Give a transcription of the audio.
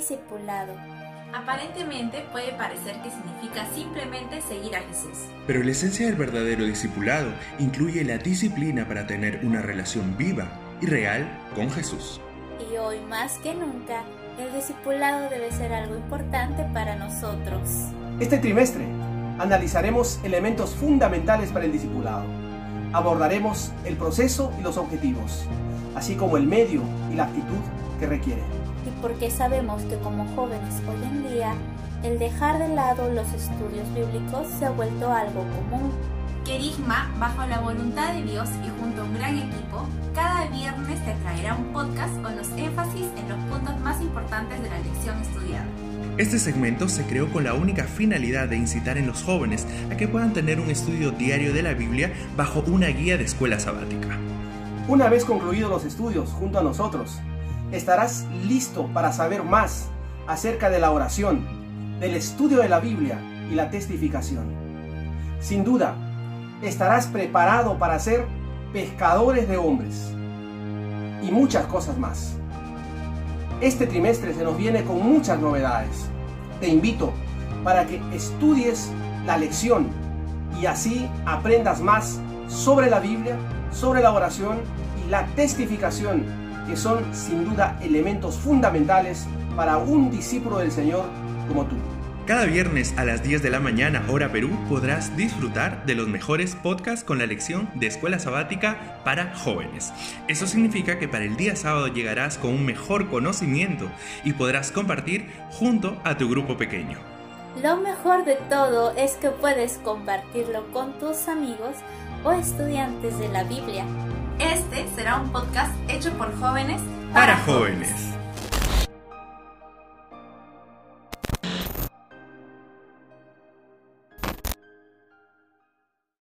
discipulado? Aparentemente puede parecer que significa simplemente seguir a Jesús. Pero la esencia del verdadero discipulado incluye la disciplina para tener una relación viva y real con Jesús. Y hoy más que nunca, el discipulado debe ser algo importante para nosotros. Este trimestre analizaremos elementos fundamentales para el discipulado. Abordaremos el proceso y los objetivos, así como el medio y la actitud que requiere y porque sabemos que como jóvenes hoy en día, el dejar de lado los estudios bíblicos se ha vuelto algo común. Querigma, bajo la voluntad de Dios y junto a un gran equipo, cada viernes te traerá un podcast con los énfasis en los puntos más importantes de la lección estudiada. Este segmento se creó con la única finalidad de incitar en los jóvenes a que puedan tener un estudio diario de la Biblia bajo una guía de escuela sabática. Una vez concluidos los estudios junto a nosotros, estarás listo para saber más acerca de la oración, del estudio de la Biblia y la testificación. Sin duda, estarás preparado para ser pescadores de hombres y muchas cosas más. Este trimestre se nos viene con muchas novedades. Te invito para que estudies la lección y así aprendas más sobre la Biblia, sobre la oración y la testificación que son sin duda elementos fundamentales para un discípulo del Señor como tú. Cada viernes a las 10 de la mañana, hora Perú, podrás disfrutar de los mejores podcasts con la lección de escuela sabática para jóvenes. Eso significa que para el día sábado llegarás con un mejor conocimiento y podrás compartir junto a tu grupo pequeño. Lo mejor de todo es que puedes compartirlo con tus amigos o estudiantes de la Biblia será un podcast hecho por jóvenes para, jóvenes.